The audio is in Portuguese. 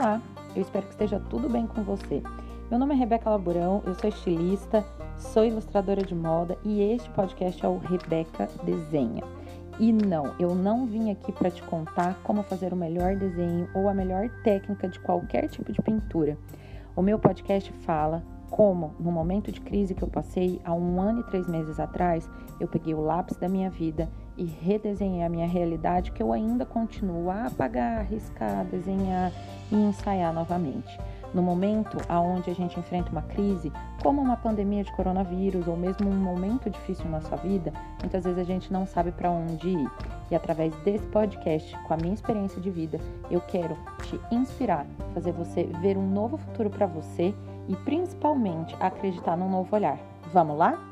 Olá, eu espero que esteja tudo bem com você. Meu nome é Rebeca Laburão, eu sou estilista, sou ilustradora de moda e este podcast é o Rebeca Desenha. E não, eu não vim aqui para te contar como fazer o melhor desenho ou a melhor técnica de qualquer tipo de pintura. O meu podcast fala como, no momento de crise que eu passei há um ano e três meses atrás, eu peguei o lápis da minha vida e redesenhei a minha realidade que eu ainda continuo a apagar, riscar, desenhar e ensaiar novamente. No momento aonde a gente enfrenta uma crise, como uma pandemia de coronavírus ou mesmo um momento difícil na sua vida, muitas vezes a gente não sabe para onde ir. E através desse podcast, com a minha experiência de vida, eu quero te inspirar, fazer você ver um novo futuro para você e principalmente acreditar num novo olhar. Vamos lá?